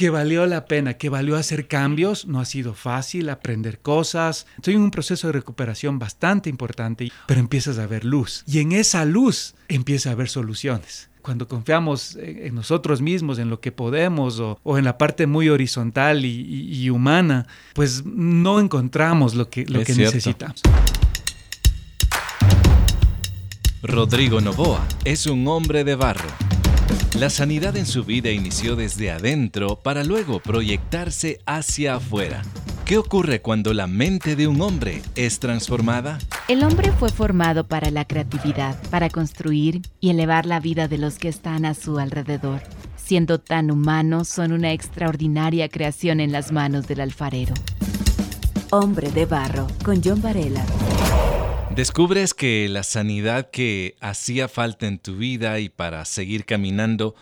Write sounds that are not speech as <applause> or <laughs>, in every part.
que valió la pena, que valió hacer cambios, no ha sido fácil aprender cosas. Estoy en un proceso de recuperación bastante importante, pero empiezas a ver luz y en esa luz empieza a haber soluciones cuando confiamos en nosotros mismos, en lo que podemos o, en la parte muy horizontal y, humana, pues no encontramos lo que, lo que necesitamos. Rodrigo Novoa es un hombre de barro la sanidad en su vida inició desde adentro para luego proyectarse hacia afuera. ¿Qué ocurre cuando la mente de un hombre es transformada? El hombre fue formado para la creatividad, para construir y elevar la vida de los que están a su alrededor. Siendo tan humanos, son una extraordinaria creación en las manos del alfarero. Hombre de Barro, con John Varela. Descubres que la sanidad que hacía falta en tu vida y para seguir caminando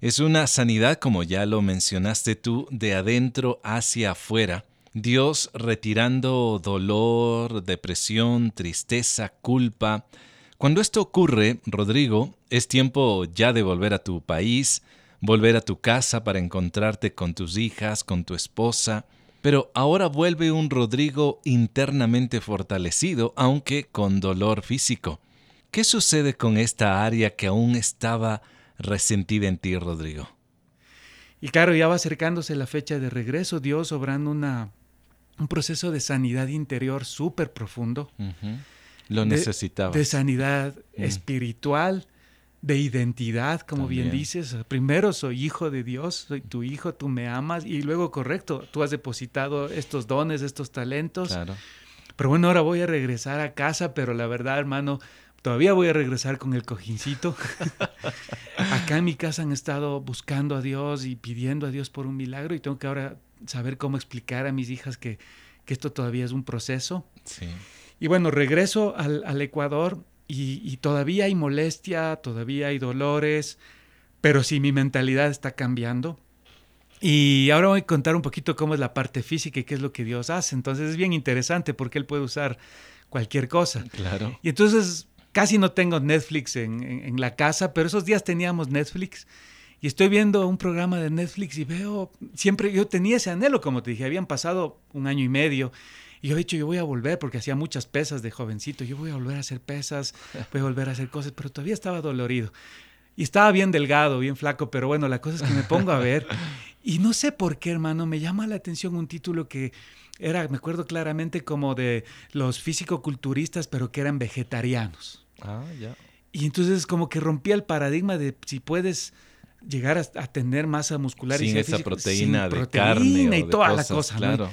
es una sanidad, como ya lo mencionaste tú, de adentro hacia afuera. Dios retirando dolor, depresión, tristeza, culpa. Cuando esto ocurre, Rodrigo, es tiempo ya de volver a tu país, volver a tu casa para encontrarte con tus hijas, con tu esposa, pero ahora vuelve un Rodrigo internamente fortalecido, aunque con dolor físico. ¿Qué sucede con esta área que aún estaba resentida en ti, Rodrigo? Y claro, ya va acercándose la fecha de regreso, Dios obrando una, un proceso de sanidad interior súper profundo. Lo necesitaba. De sanidad espiritual, de identidad, como bien dices. Primero soy hijo de Dios, soy tu hijo, tú me amas y luego, correcto, tú has depositado estos dones, estos talentos. Claro. Pero bueno, ahora voy a regresar a casa, pero la verdad, hermano, todavía voy a regresar con el cojincito. <laughs> Acá en mi casa han estado buscando a Dios y pidiendo a Dios por un milagro y tengo que ahora saber cómo explicar a mis hijas que, esto todavía es un proceso. Sí. Y bueno, regreso al, al Ecuador y, todavía hay molestia, todavía hay dolores, pero sí mi mentalidad está cambiando. Y ahora voy a contar un poquito cómo es la parte física y qué es lo que Dios hace. Entonces es bien interesante porque Él puede usar cualquier cosa. Claro. Y entonces casi no tengo Netflix en, en, la casa, pero esos días teníamos Netflix. Y estoy viendo un programa de Netflix y veo, siempre yo tenía ese anhelo, como te dije, habían pasado un año y medio y yo he dicho, yo voy a volver porque hacía muchas pesas de jovencito, yo voy a volver a hacer pesas, <laughs> voy a volver a hacer cosas, pero todavía estaba dolorido. Y estaba bien delgado, bien flaco, pero bueno, la cosa es que me pongo a ver y no sé por qué, hermano, me llama la atención un título que era, me acuerdo claramente como de los físico-culturistas, pero que eran vegetarianos. Ah, ya. Y entonces como que rompía el paradigma de si puedes llegar a, tener masa muscular sin y esa proteína de carne y toda la cosa. Claro.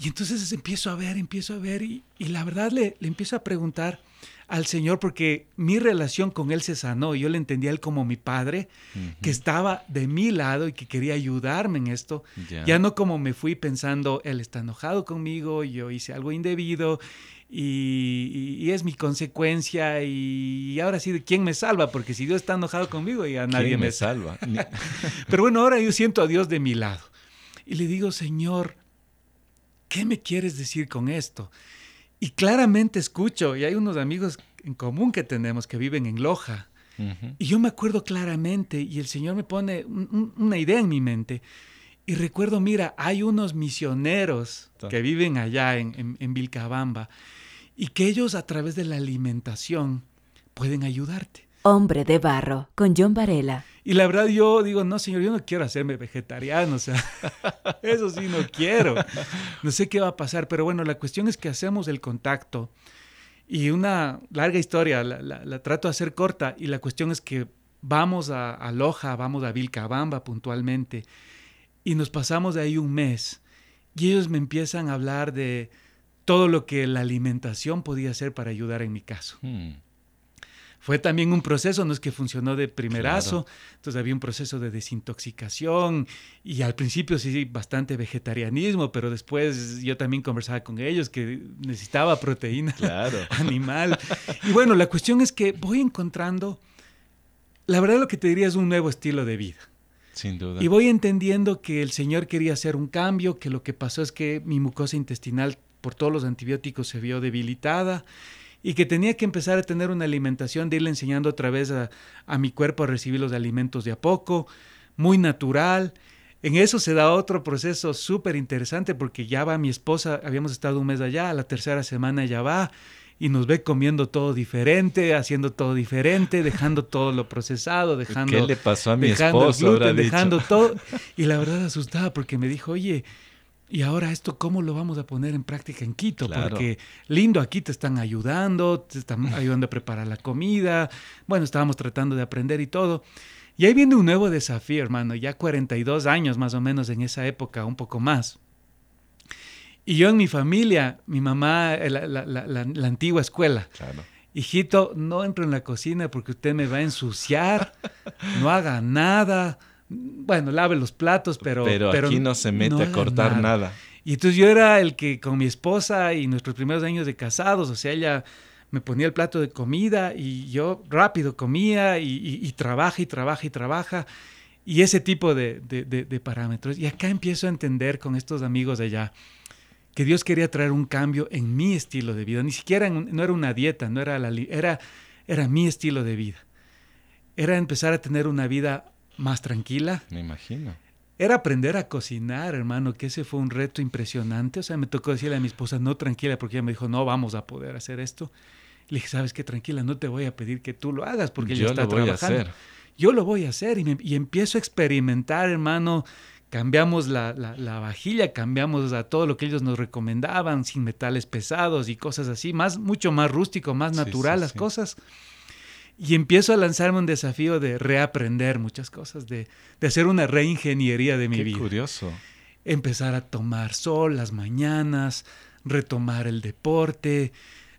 Y entonces empiezo a ver, empiezo a ver y, la verdad le, le, empiezo a preguntar al Señor porque mi relación con Él se sanó. Yo le entendía a Él como mi Padre, que estaba de mi lado y que quería ayudarme en esto. Ya no como me fui pensando, Él está enojado conmigo, yo hice algo indebido y, es mi consecuencia y ahora sí, ¿quién me salva? Porque si Dios está enojado conmigo, ya nadie me, me salva. <laughs> Pero bueno, ahora yo siento a Dios de mi lado. Y le digo, Señor, ¿qué me quieres decir con esto? Y claramente escucho, y hay unos amigos en común que tenemos que viven en Loja, y yo me acuerdo claramente, y el Señor me pone una idea en mi mente, y recuerdo, mira, hay unos misioneros que viven allá en, en Vilcabamba, y que ellos a través de la alimentación pueden ayudarte. Hombre de Barro, con John Varela. Y la verdad yo digo, no, señor, yo no quiero hacerme vegetariano, o sea, <laughs> eso sí no quiero. No sé qué va a pasar, pero bueno, la cuestión es que hacemos el contacto y una larga historia, la, trato de hacer corta y la cuestión es que vamos a, a Loja, vamos a Vilcabamba puntualmente y nos pasamos de ahí un mes y ellos me empiezan a hablar de todo lo que la alimentación podía hacer para ayudar en mi caso. Hmm fue también un proceso, no es que funcionó de primerazo, entonces había un proceso de desintoxicación y al principio sí, bastante vegetarianismo, pero después yo también conversaba con ellos que necesitaba proteína <laughs> animal. Y bueno, la cuestión es que voy encontrando, la verdad lo que te diría es un nuevo estilo de vida. Sin duda. Y voy entendiendo que el Señor quería hacer un cambio, que lo que pasó es que mi mucosa intestinal por todos los antibióticos se vio debilitada y que tenía que empezar a tener una alimentación de irle enseñando otra vez a, mi cuerpo a recibir los alimentos de a poco, muy natural. En eso se da otro proceso súper interesante porque ya va mi esposa, habíamos estado un mes allá, a la tercera semana ya va y nos ve comiendo todo diferente, haciendo todo diferente, dejando todo lo procesado, dejando... ¿Qué le pasó a mi esposo? dejando todo. Y la verdad asustaba porque me dijo, oye, ¿y ahora esto cómo lo vamos a poner en práctica en Quito? Porque lindo, aquí te están ayudando, te están <laughs> ayudando a preparar la comida. Bueno, estábamos tratando de aprender y todo. Y ahí viene un nuevo desafío, hermano, ya 42 años más o menos en esa época, un poco más. Y yo en mi familia, mi mamá, eh, la, antigua escuela. Claro. Hijito, no entro en la cocina porque usted me va a ensuciar, <laughs> no haga nada. Bueno, lave los platos, pero... Pero, aquí no se mete a cortar nada. nada. Y entonces yo era el que con mi esposa y nuestros primeros años de casados, o sea, ella me ponía el plato de comida y yo rápido comía y, trabaja y trabaja y trabaja. Y ese tipo de, parámetros. Y acá empiezo a entender con estos amigos de allá que Dios quería traer un cambio en mi estilo de vida. Ni siquiera no era una dieta, no era, la, era, era mi estilo de vida. Era empezar a tener una vida más tranquila. Me imagino. Era aprender a cocinar, hermano, que ese fue un reto impresionante. O sea, me tocó decirle a mi esposa, no tranquila, porque ella me dijo, no vamos a poder hacer esto. Le dije, sabes qué, tranquila, no te voy a pedir que tú lo hagas porque yo está lo voy A hacer. Yo lo voy a hacer y, empiezo a experimentar, hermano. Cambiamos la, vajilla, cambiamos a todo lo que ellos nos recomendaban, sin metales pesados y cosas así, más, mucho más rústico, más natural las cosas. Y empiezo a lanzarme un desafío de reaprender muchas cosas, de, hacer una reingeniería de mi Qué vida. curioso. Empezar a tomar sol las mañanas, retomar el deporte,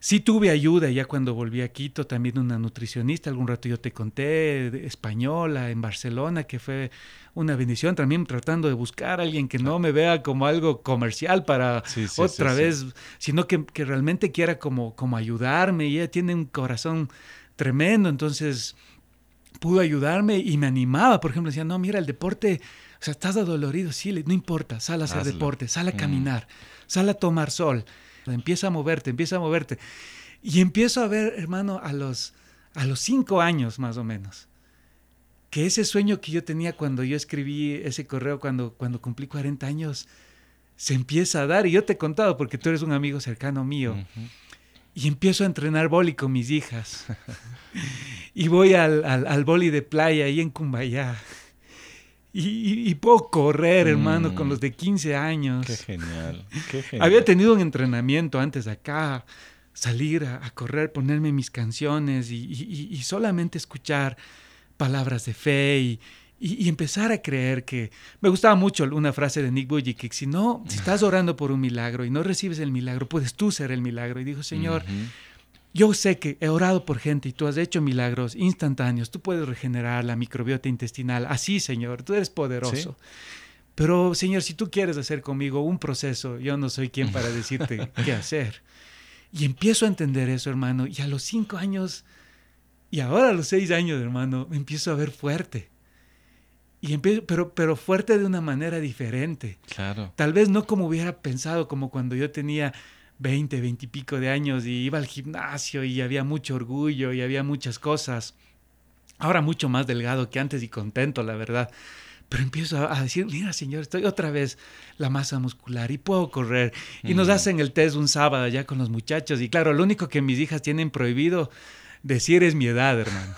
Sí tuve ayuda ya cuando volví a Quito, también una nutricionista, algún rato yo te conté, española, en Barcelona, que fue una bendición, también tratando de buscar a alguien que no me vea como algo comercial para otra vez, sino que, realmente quiera como, como ayudarme, y ella tiene un corazón tremendo, entonces pudo ayudarme y me animaba, por ejemplo, decía, no, mira, el deporte, o sea, estás adolorido, sí, no importa, sal a hacer deporte, sal a mm. caminar, sal a tomar sol. Empieza a moverte, empieza a moverte. Y empiezo a ver, hermano, a los, a los cinco años más o menos, que ese sueño que yo tenía cuando yo escribí ese correo, cuando, cuando cumplí 40 años, se empieza a dar. Y yo te he contado, porque tú eres un amigo cercano mío. Y empiezo a entrenar boli con mis hijas. y voy al, al, al boli de playa ahí en Cumbayá. Y, puedo correr, hermano, con los mm. de 15 años. Qué genial, <laughs> Había tenido un entrenamiento antes acá, salir a, correr, ponerme mis canciones y, solamente escuchar palabras de fe y, empezar a creer que... Me gustaba mucho una frase de Nick Vujicic, si no, si estás orando por un milagro y no recibes el milagro, puedes tú ser el milagro. Y dijo, Señor, yo sé que he orado por gente y tú has hecho milagros instantáneos. Tú puedes regenerar la microbiota intestinal. Así, Señor, tú eres poderoso. Pero, Señor, si tú quieres hacer conmigo un proceso, yo no soy quien para decirte <laughs> qué hacer. Y empiezo a entender eso, hermano. Y a los cinco años, y ahora a los seis años, hermano, me empiezo a ver fuerte. Y empiezo, pero, pero fuerte de una manera diferente. Claro. Tal vez no como hubiera pensado, como cuando yo tenía 20, 20 y pico de años y iba al gimnasio y había mucho orgullo y había muchas cosas. Ahora mucho más delgado que antes y contento, la verdad. Pero empiezo a decir, mira señor, estoy otra vez la masa muscular y puedo correr. Y nos hacen el test un sábado ya con los muchachos. Y claro, lo único que mis hijas tienen prohibido decir es mi edad, hermano.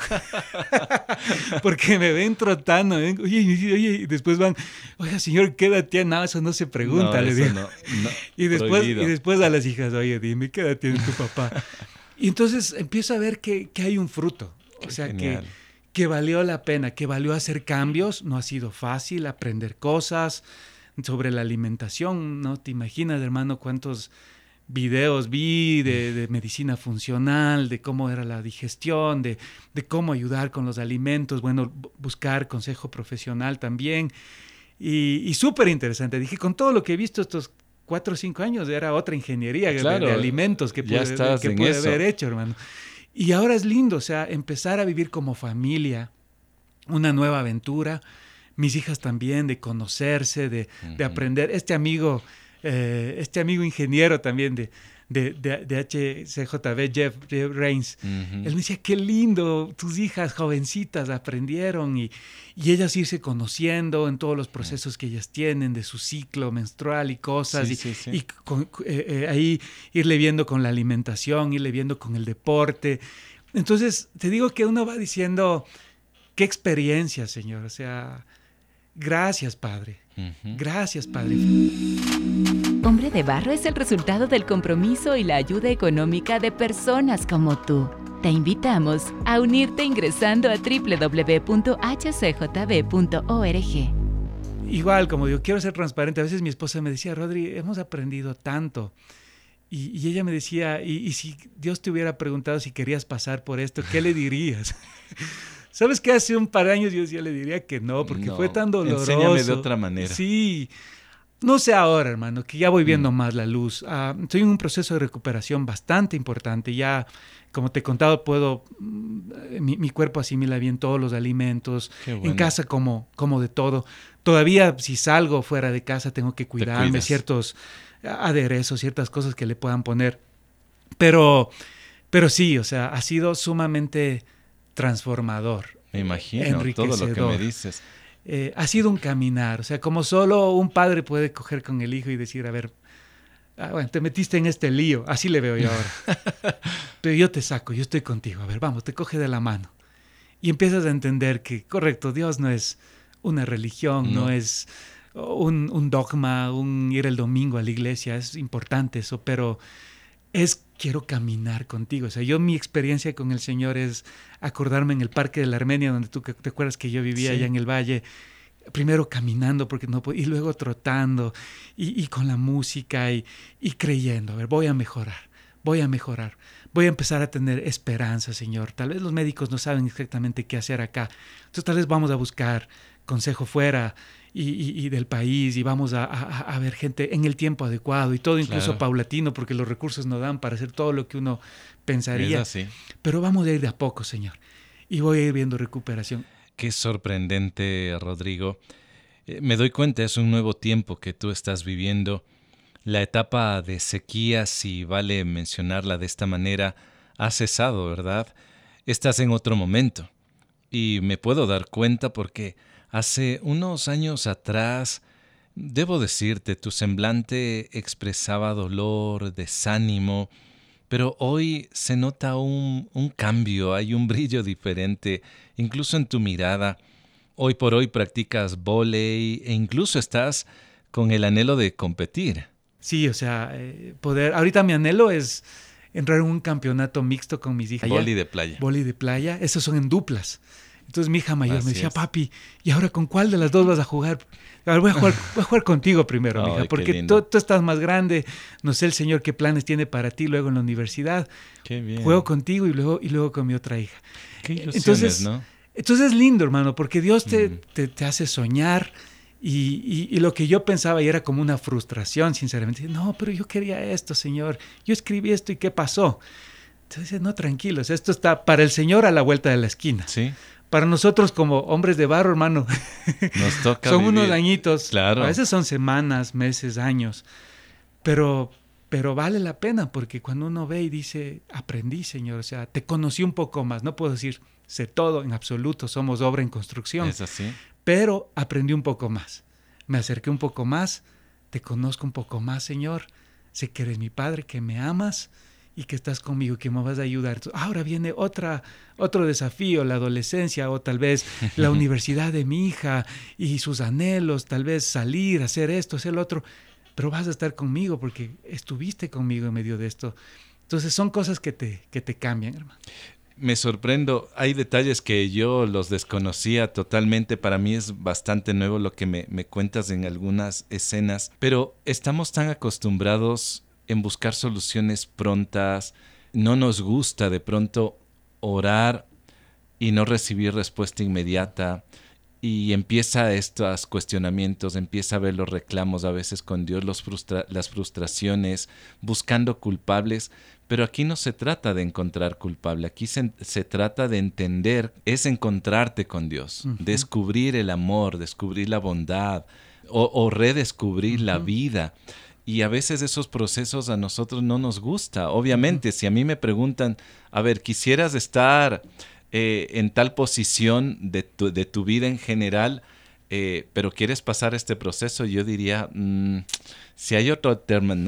<laughs> Porque me ven trotando. Oye, oye, y después van, oiga, señor, ¿qué edad tiene? No, eso no se pregunta, le digo. y, después, y después a las hijas, oye, dime, ¿qué edad tiene tu papá? y entonces empiezo a ver que, hay un fruto. o sea, que, que valió la pena, que valió hacer cambios. No ha sido fácil aprender cosas sobre la alimentación. No te imaginas, hermano, cuántos videos vi de, medicina funcional, de cómo era la digestión, de, cómo ayudar con los alimentos, bueno, buscar consejo profesional también. Y, súper interesante. Dije, con todo lo que he visto estos cuatro o cinco años, era otra ingeniería de, alimentos que puede, que haber hecho, hermano. Y ahora es lindo, o sea, empezar a vivir como familia, una nueva aventura. Mis hijas también, de conocerse, de, de aprender. Este amigo eh, este amigo ingeniero también de, de, de, HCJB, Jeff, Jeff Reigns. Él me decía, qué lindo, tus hijas jovencitas aprendieron y, y, ellas irse conociendo en todos los procesos que ellas tienen de su ciclo menstrual y cosas. y, y eh, eh, ahí irle viendo con la alimentación, irle viendo con el deporte. Entonces, te digo que uno va diciendo, qué experiencia, Señor. O sea, gracias, Padre. Gracias, Padre. Hombre de Barro es el resultado del compromiso y la ayuda económica de personas como tú. Te invitamos a unirte ingresando a www.hcjb.org. Igual, como digo, quiero ser transparente. A veces mi esposa me decía, Rodri, hemos aprendido tanto. Y, ella me decía, ¿y, si Dios te hubiera preguntado si querías pasar por esto, qué le dirías? <laughs> ¿Sabes qué? Hace un par de años yo ya le diría que no, porque fue tan doloroso. Enséñame de otra manera. Sí. No sé ahora, hermano, que ya voy viendo mm. más la luz. Ah, estoy en un proceso de recuperación bastante importante. Ya, como te he contado, puedo. Mm, mi, cuerpo asimila bien todos los alimentos. En casa, como, como de todo. Todavía, si salgo fuera de casa, tengo que cuidarme ciertos aderezos, ciertas cosas que le puedan poner. Pero, pero sí, o sea, ha sido sumamente transformador. Me imagino todo lo que me dices. Eh, ha sido un caminar, o sea, como solo un padre puede coger con el hijo y decir, a ver, ah, bueno, te metiste en este lío, así le veo yo ahora. <laughs> Pero yo te saco, yo estoy contigo, a ver, vamos, te coge de la mano. Y empiezas a entender que, correcto, Dios no es una religión, no, es un, un, dogma, un ir el domingo a la iglesia, es importante eso, pero es quiero caminar contigo. O sea, yo mi experiencia con el Señor es acordarme en el Parque de la Armenia, donde tú te acuerdas que yo vivía allá en el valle, primero caminando porque no y luego trotando y, con la música y, y, creyendo, a ver, voy a mejorar, voy a mejorar, voy a empezar a tener esperanza, Señor. Tal vez los médicos no saben exactamente qué hacer acá, entonces tal vez vamos a buscar consejo fuera y, del país y vamos a, ver gente en el tiempo adecuado y todo incluso paulatino porque los recursos no dan para hacer todo lo que uno pensaría. Pero vamos a ir de a poco, Señor. Y voy a ir viendo recuperación. Qué sorprendente, Rodrigo. Eh, me doy cuenta, es un nuevo tiempo que tú estás viviendo. La etapa de sequía, si vale mencionarla de esta manera, ha cesado, ¿verdad? Estás en otro momento. Y me puedo dar cuenta porque Hace unos años atrás, debo decirte, tu semblante expresaba dolor, desánimo, pero hoy se nota un, cambio, hay un brillo diferente, incluso en tu mirada. Hoy por hoy practicas volei e incluso estás con el anhelo de competir. Sí, o sea, eh, poder. Ahorita mi anhelo es entrar en un campeonato mixto con mis hijas. Boli de playa. Boli de playa. Esos son en duplas. Entonces mi hija mayor me decía, papi, ¿y ahora con cuál de las dos vas a jugar? voy a jugar, voy a jugar contigo primero, <laughs> mija, porque tú, estás más grande, no sé el Señor qué planes tiene para ti luego en la universidad. Qué bien. Juego contigo y luego, y luego con mi otra hija. Qué entonces, ¿no? Entonces es lindo, hermano, porque Dios te, te, hace soñar. Y, y, lo que yo pensaba y era como una frustración, sinceramente. No, pero yo quería esto, Señor. Yo escribí esto y ¿qué pasó? Entonces, no, tranquilos, esto está para el Señor a la vuelta de la esquina. Sí para nosotros como hombres de barro, hermano, <laughs> nos toca son unos añitos. Claro. A veces son semanas, meses, años. Pero, pero vale la pena porque cuando uno ve y dice, aprendí, Señor, o sea, te conocí un poco más. No puedo decir, sé todo en absoluto, somos obra en construcción. Es así. Pero aprendí un poco más. Me acerqué un poco más, te conozco un poco más, Señor. Sé que eres mi Padre, que me amas y que estás conmigo, que me vas a ayudar. Ahora viene otra, otro desafío, la adolescencia o tal vez la <laughs> universidad de mi hija y sus anhelos, tal vez salir, hacer esto, hacer lo otro, pero vas a estar conmigo porque estuviste conmigo en medio de esto. Entonces son cosas que te, que te cambian, hermano. Me sorprendo, hay detalles que yo los desconocía totalmente, para mí es bastante nuevo lo que me, me cuentas en algunas escenas, pero estamos tan acostumbrados en buscar soluciones prontas, no nos gusta de pronto orar y no recibir respuesta inmediata. Y empieza estos cuestionamientos, empieza a ver los reclamos a veces con Dios, los las frustraciones, buscando culpables, pero aquí no se trata de encontrar culpable, aquí se, trata de entender, es encontrarte con Dios, descubrir el amor, descubrir la bondad o, redescubrir la vida Y a veces esos procesos a nosotros no nos gusta. Obviamente, si a mí me preguntan, a ver, quisieras estar eh, en tal posición de tu, vida en general, eh, pero quieres pasar este proceso, yo diría, mm, si hay otra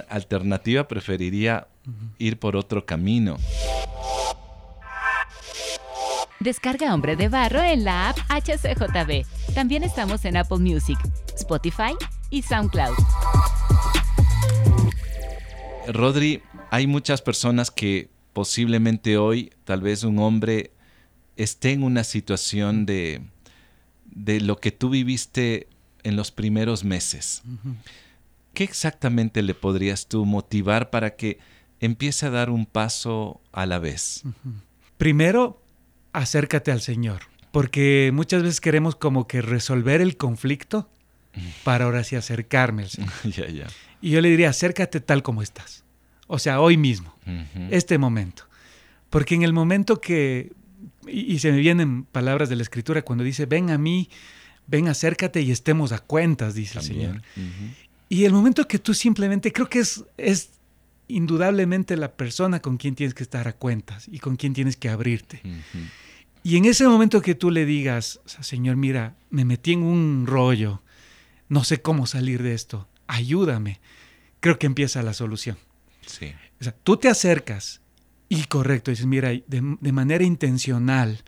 alternativa, preferiría ir por otro camino. Descarga Hombre de Barro en la app HCJB. También estamos en Apple Music, Spotify y SoundCloud. Rodri, hay muchas personas que posiblemente hoy, tal vez un hombre esté en una situación de, de lo que tú viviste en los primeros meses. ¿Qué exactamente le podrías tú motivar para que empiece a dar un paso a la vez? Primero, acércate al Señor, porque muchas veces queremos como que resolver el conflicto para ahora sí acercarme al Señor. <laughs> Y yo le diría, acércate tal como estás. O sea, hoy mismo, este momento. Porque en el momento que, y, se me vienen palabras de la Escritura cuando dice, ven a mí, ven, acércate y estemos a cuentas, dice el Señor. Y el momento que tú simplemente, creo que es, es indudablemente la persona con quien tienes que estar a cuentas y con quien tienes que abrirte. Y en ese momento que tú le digas, Señor, mira, me metí en un rollo, no sé cómo salir de esto, ayúdame, creo que empieza la solución. Sí. O sea, tú te acercas y correcto, dices, mira, de, manera intencional,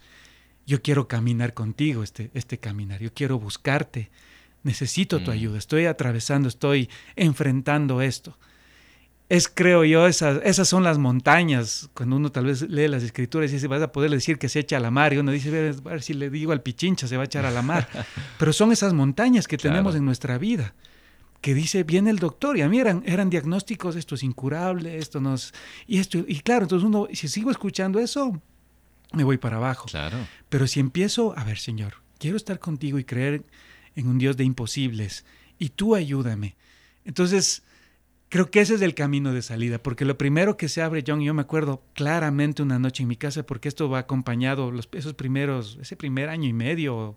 yo quiero caminar contigo este, este caminar, yo quiero buscarte, necesito tu mm. ayuda, estoy atravesando, estoy enfrentando esto. Es, creo yo, esas, esas son las montañas. Cuando uno tal vez lee las escrituras y dice, vas a poder decir que se echa a la mar. Y uno dice, a ver si le digo al pichincha, se va a echar a la mar. <laughs> Pero son esas montañas que tenemos en nuestra vida que dice, viene el doctor, y a mí eran, eran diagnósticos, esto es incurable, esto no es... Y, esto, y claro, entonces uno, si sigo escuchando eso, me voy para abajo. Claro. Pero si empiezo, a ver, Señor, quiero estar contigo y creer en un Dios de imposibles, y tú ayúdame. Entonces, creo que ese es el camino de salida, porque lo primero que se abre, John, yo me acuerdo claramente una noche en mi casa, porque esto va acompañado, los, esos primeros, ese primer año y medio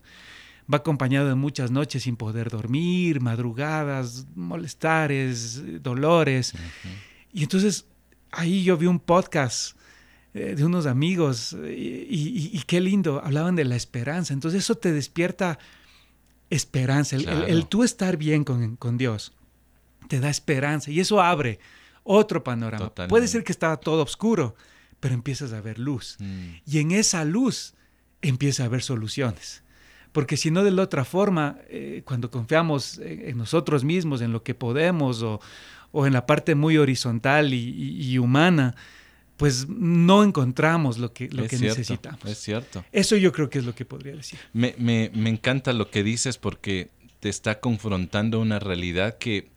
va acompañado de muchas noches sin poder dormir, madrugadas, molestares, dolores. Y entonces ahí yo vi un podcast eh, de unos amigos y, qué lindo, hablaban de la esperanza. Entonces eso te despierta esperanza, el, tú estar bien con, Dios, te da esperanza y eso abre otro panorama. Puede ser que estaba todo oscuro, pero empiezas a ver luz. Mm. Y en esa luz empieza a haber soluciones. Porque si no, de la otra forma, eh, cuando confiamos en, nosotros mismos, en lo que podemos o, en la parte muy horizontal y, humana, pues no encontramos lo que, lo que necesitamos. Es cierto. Eso yo creo que es lo que podría decir. Me, me, me encanta lo que dices porque te está confrontando una realidad que,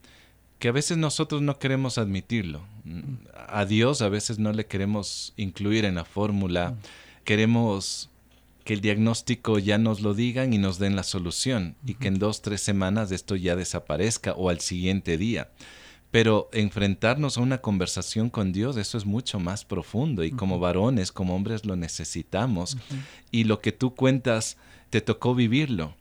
que a veces nosotros no queremos admitirlo. A Dios a veces no le queremos incluir en la fórmula. Mm. Queremos que el diagnóstico ya nos lo digan y nos den la solución y que en dos, tres semanas esto ya desaparezca o al siguiente día. Pero enfrentarnos a una conversación con Dios, eso es mucho más profundo y como varones, como hombres lo necesitamos. Y lo que tú cuentas, te tocó vivirlo.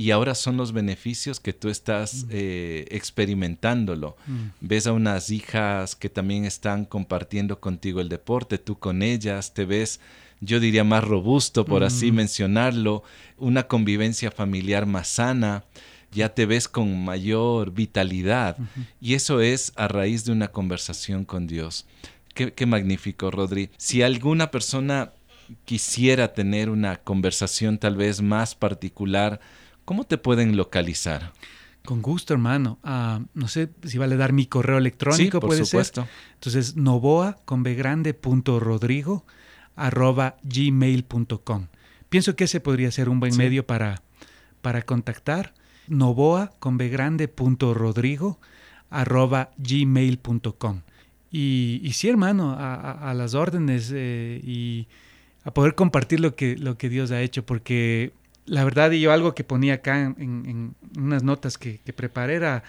Y ahora son los beneficios que tú estás eh, experimentándolo. Ves a unas hijas que también están compartiendo contigo el deporte, tú con ellas, te ves yo diría más robusto, por así mm. mencionarlo, una convivencia familiar más sana, ya te ves con mayor vitalidad. Y eso es a raíz de una conversación con Dios. Qué, qué magnífico, Rodri. Si alguna persona quisiera tener una conversación tal vez más particular, ¿cómo te pueden localizar? Con gusto, hermano. Ah, no sé si vale dar mi correo electrónico, sí, por supuesto. Entonces, novoa con rodrigo arroba gmail.com. Pienso que ese podría ser un buen medio para, para contactar. Novoa con grande punto rodrigo arroba gmail.com. Y, y sí, hermano, a, las órdenes eh, y a poder compartir lo que, lo que Dios ha hecho, porque la verdad, y yo algo que ponía acá en, unas notas que, preparé era,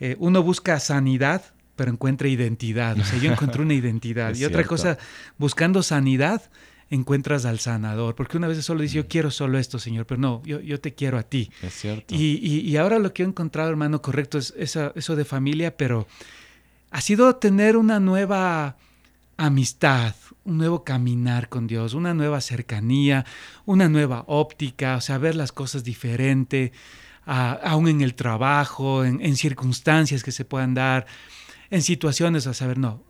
eh, uno busca sanidad pero encuentra identidad. O sea, yo encontré una <laughs> identidad. y otra cosa, buscando sanidad, encuentras al sanador, porque una vez solo dice, yo quiero solo esto, Señor, pero no, yo, yo te quiero a ti. Es cierto. Y, y, ahora lo que he encontrado, hermano, correcto, es eso de familia, pero ha sido tener una nueva amistad, un nuevo caminar con Dios, una nueva cercanía, una nueva óptica, o sea, ver las cosas diferente, aún en el trabajo, en, circunstancias que se puedan dar, en situaciones, a saber, no,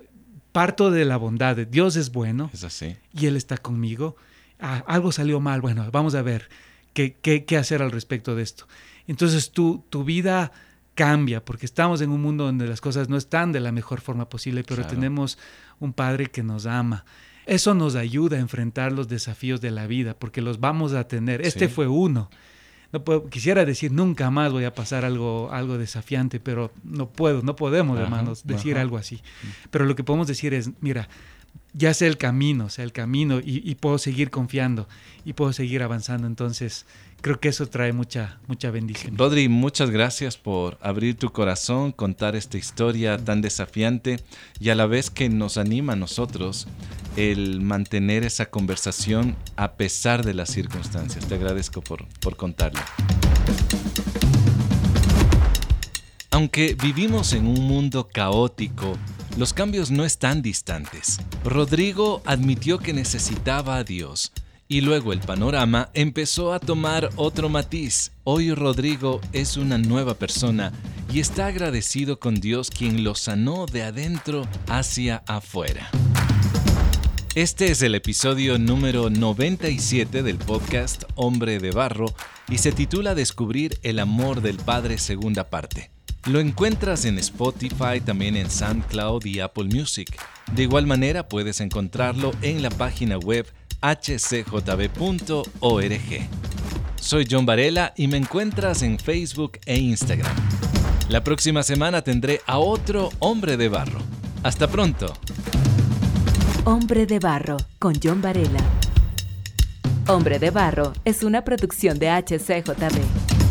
parto de la bondad, de Dios es bueno es así. y Él está conmigo, ah, algo salió mal, bueno, vamos a ver qué, qué, hacer al respecto de esto. Entonces tu vida cambia, porque estamos en un mundo donde las cosas no están de la mejor forma posible, pero tenemos un Padre que nos ama. Eso nos ayuda a enfrentar los desafíos de la vida, porque los vamos a tener. Este fue uno. No puedo, quisiera decir nunca más voy a pasar algo, algo desafiante, pero no puedo, no podemos, hermanos, decir algo así. Pero lo que podemos decir es, mira, ya sé el camino, sé el camino y, puedo seguir confiando y puedo seguir avanzando. Entonces, creo que eso trae mucha, mucha bendición. Rodri, muchas gracias por abrir tu corazón, contar esta historia tan desafiante y a la vez que nos anima a nosotros el mantener esa conversación a pesar de las circunstancias. Te agradezco por, por. Aunque vivimos en un mundo caótico, los cambios no están distantes. Rodrigo admitió que necesitaba a Dios y luego el panorama empezó a tomar otro matiz. Hoy Rodrigo es una nueva persona y está agradecido con Dios quien lo sanó de adentro hacia afuera. Este es el episodio número 97 del podcast Hombre de Barro y se titula Descubrir el amor del Padre segunda parte. Lo encuentras en Spotify, también en SoundCloud y Apple Music. De igual manera puedes encontrarlo en la página web hcjb.org. Soy John Varela y me encuentras en Facebook e Instagram. La próxima semana tendré a otro hombre de barro. Hasta pronto. Hombre de barro con John Varela. Hombre de barro es una producción de HCJB.